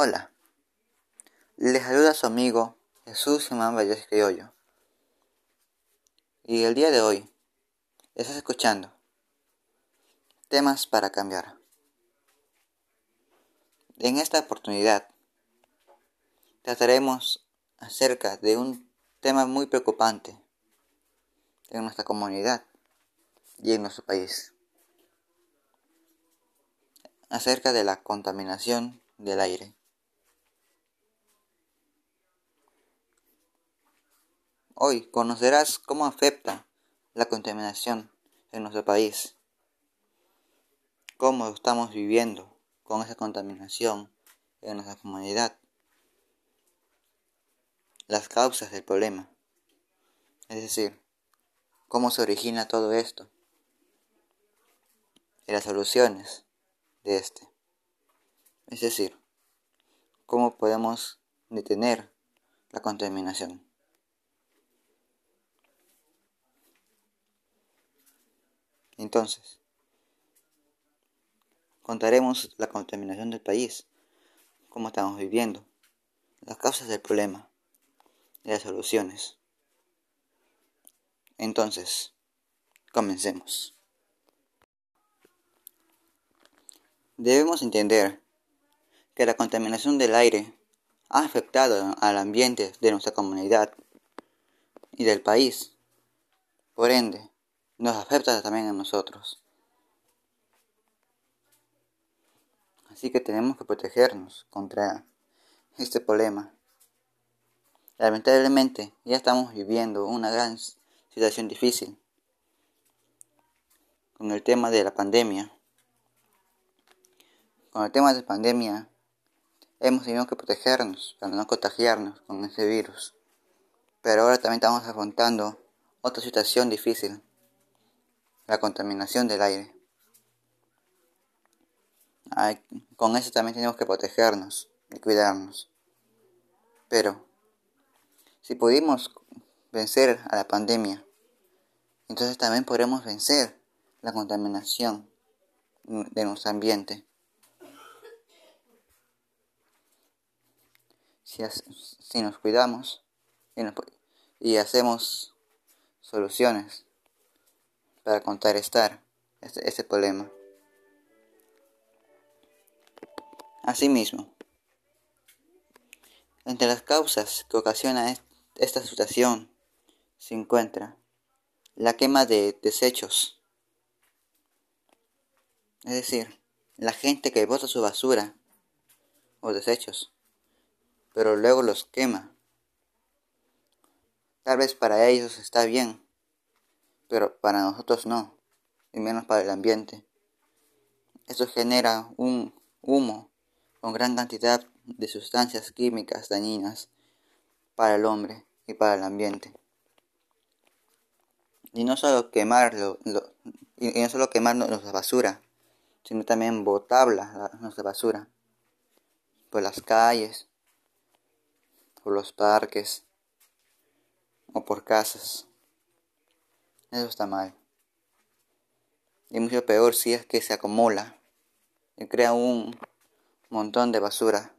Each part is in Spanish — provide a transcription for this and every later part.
Hola, les saluda su amigo Jesús Imán Valles Criollo. Y el día de hoy estás escuchando temas para cambiar. En esta oportunidad trataremos acerca de un tema muy preocupante en nuestra comunidad y en nuestro país. Acerca de la contaminación del aire. Hoy conocerás cómo afecta la contaminación en nuestro país, cómo estamos viviendo con esa contaminación en nuestra comunidad, las causas del problema, es decir, cómo se origina todo esto. Y las soluciones de este, es decir, cómo podemos detener la contaminación. Entonces, contaremos la contaminación del país, cómo estamos viviendo, las causas del problema y las soluciones. Entonces, comencemos. Debemos entender que la contaminación del aire ha afectado al ambiente de nuestra comunidad y del país. Por ende, nos afecta también a nosotros. Así que tenemos que protegernos contra este problema. Lamentablemente ya estamos viviendo una gran situación difícil con el tema de la pandemia. Con el tema de la pandemia hemos tenido que protegernos para no contagiarnos con ese virus. Pero ahora también estamos afrontando otra situación difícil la contaminación del aire. con eso también tenemos que protegernos y cuidarnos. Pero, si pudimos vencer a la pandemia, entonces también podremos vencer la contaminación de nuestro ambiente. Si, si nos cuidamos y hacemos soluciones para contrarrestar este, este problema. Asimismo, entre las causas que ocasiona esta situación se encuentra la quema de desechos, es decir, la gente que bota su basura o desechos, pero luego los quema. Tal vez para ellos está bien, pero para nosotros no, y menos para el ambiente. Esto genera un humo con gran cantidad de sustancias químicas dañinas para el hombre y para el ambiente. Y no solo quemarlo, y no solo quemar nuestra basura, sino también botarla, nuestra basura, por las calles, por los parques o por casas. Eso está mal. Y mucho peor si es que se acumula y crea un montón de basura.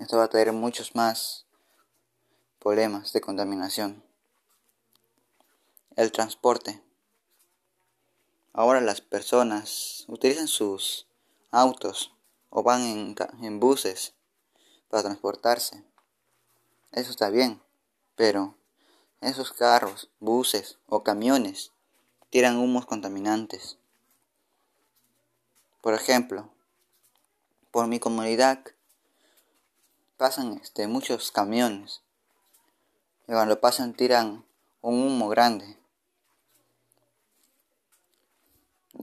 Esto va a traer muchos más problemas de contaminación. El transporte. Ahora las personas utilizan sus autos o van en, en buses para transportarse. Eso está bien, pero esos carros, buses o camiones tiran humos contaminantes. Por ejemplo, por mi comunidad pasan este, muchos camiones y cuando pasan tiran un humo grande.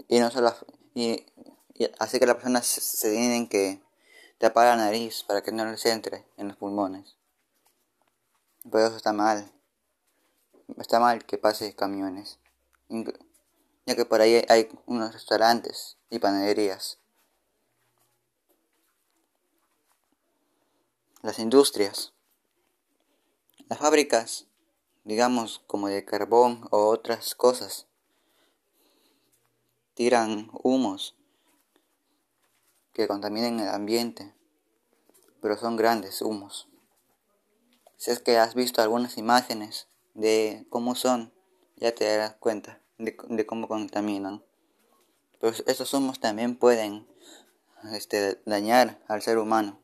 Y no y, así que las personas se, tienen que tapar la nariz para que no les entre en los pulmones. Pero eso está mal está mal que pase camiones, ya que por ahí hay unos restaurantes y panaderías. Las industrias. Las fábricas, digamos como de carbón o otras cosas, tiran humos que contaminan el ambiente pero son grandes humos. Si es que has visto algunas imágenes de cómo son, ya te darás cuenta de, cómo contaminan. Pero estos humos también pueden este, dañar al ser humano.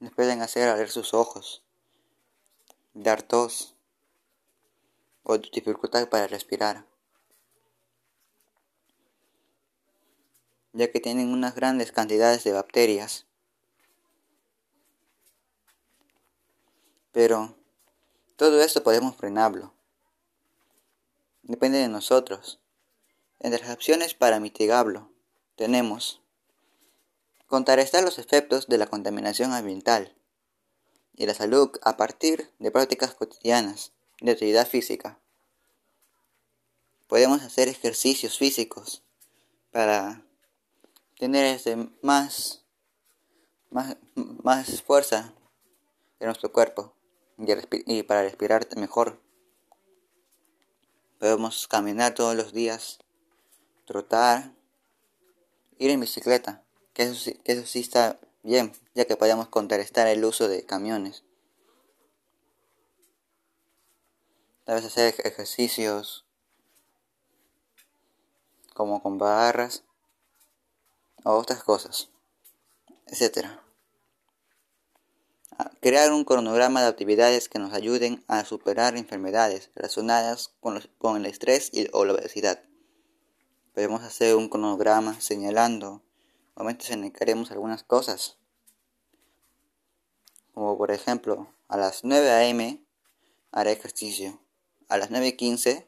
Les pueden hacer arder sus ojos, dar tos o dificultad para respirar. ya que tienen unas grandes cantidades de bacterias. Pero todo esto podemos frenarlo. Depende de nosotros. Entre las opciones para mitigarlo tenemos contrarrestar los efectos de la contaminación ambiental y la salud a partir de prácticas cotidianas de actividad física. Podemos hacer ejercicios físicos para tener este, más, más, más fuerza en nuestro cuerpo y, para respirar mejor. Podemos caminar todos los días, trotar, ir en bicicleta, que eso, que eso sí está bien, ya que podemos contrarrestar el uso de camiones. Tal vez hacer ejercicios como con barras o otras cosas, etcétera crear un cronograma de actividades que nos ayuden a superar enfermedades relacionadas con, con el estrés y, o la obesidad. Podemos hacer un cronograma señalando momentos en el que haremos algunas cosas. Como por ejemplo, a las 9 a.m. haré ejercicio. A las 9.15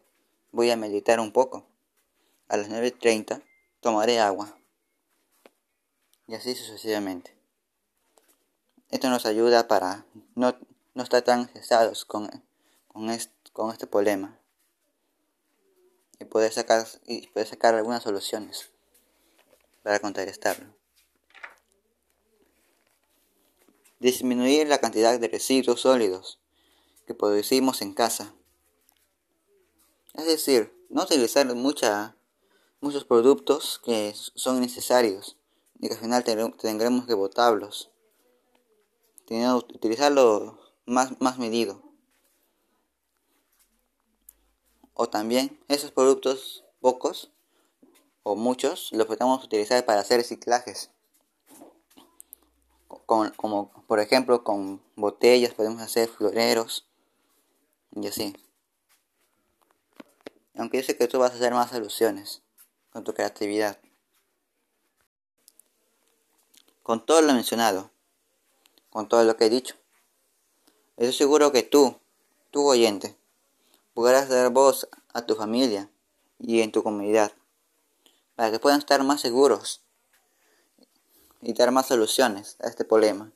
voy a meditar un poco. A las 9.30 tomaré agua. Y así sucesivamente. Esto nos ayuda para no, no estar tan cesados con, con, este, problema y poder sacar, y poder sacar algunas soluciones para contrarrestarlo. Disminuir la cantidad de residuos sólidos que producimos en casa. Es decir, no utilizar mucha, muchos productos que son necesarios y que al final tendremos que botarlos utilizarlo más, más medido. O también esos productos pocos o muchos los podemos utilizar para hacer reciclajes. como por ejemplo con botellas podemos hacer floreros y así. Aunque yo sé que tú vas a hacer más alusiones con tu creatividad. Con todo lo mencionado, con todo lo que he dicho. Estoy seguro que tú, tu oyente, podrás dar voz a tu familia y en tu comunidad para que puedan estar más seguros y dar más soluciones a este problema.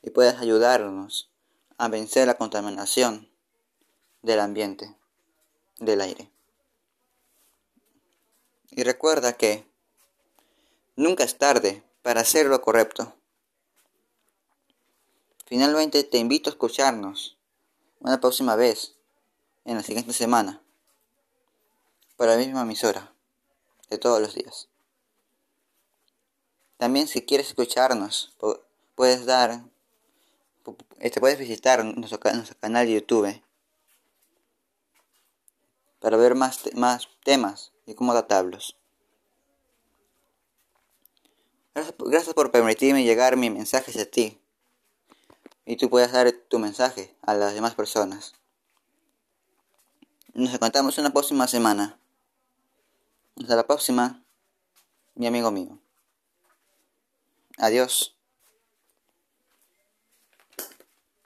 Y puedas ayudarnos a vencer la contaminación del ambiente, del aire. Y recuerda que nunca es tarde para hacer lo correcto. Finalmente te invito a escucharnos una próxima vez en la siguiente semana para la misma emisora de todos los días. También si quieres escucharnos puedes dar este puedes visitar nuestro, canal de YouTube para ver más, más temas y cómo tratarlos. Gracias, por permitirme llegar mi mensaje hacia ti. Y tú puedes dar tu mensaje a las demás personas. Nos encontramos en la próxima semana. Hasta la próxima, mi amigo mío. Adiós.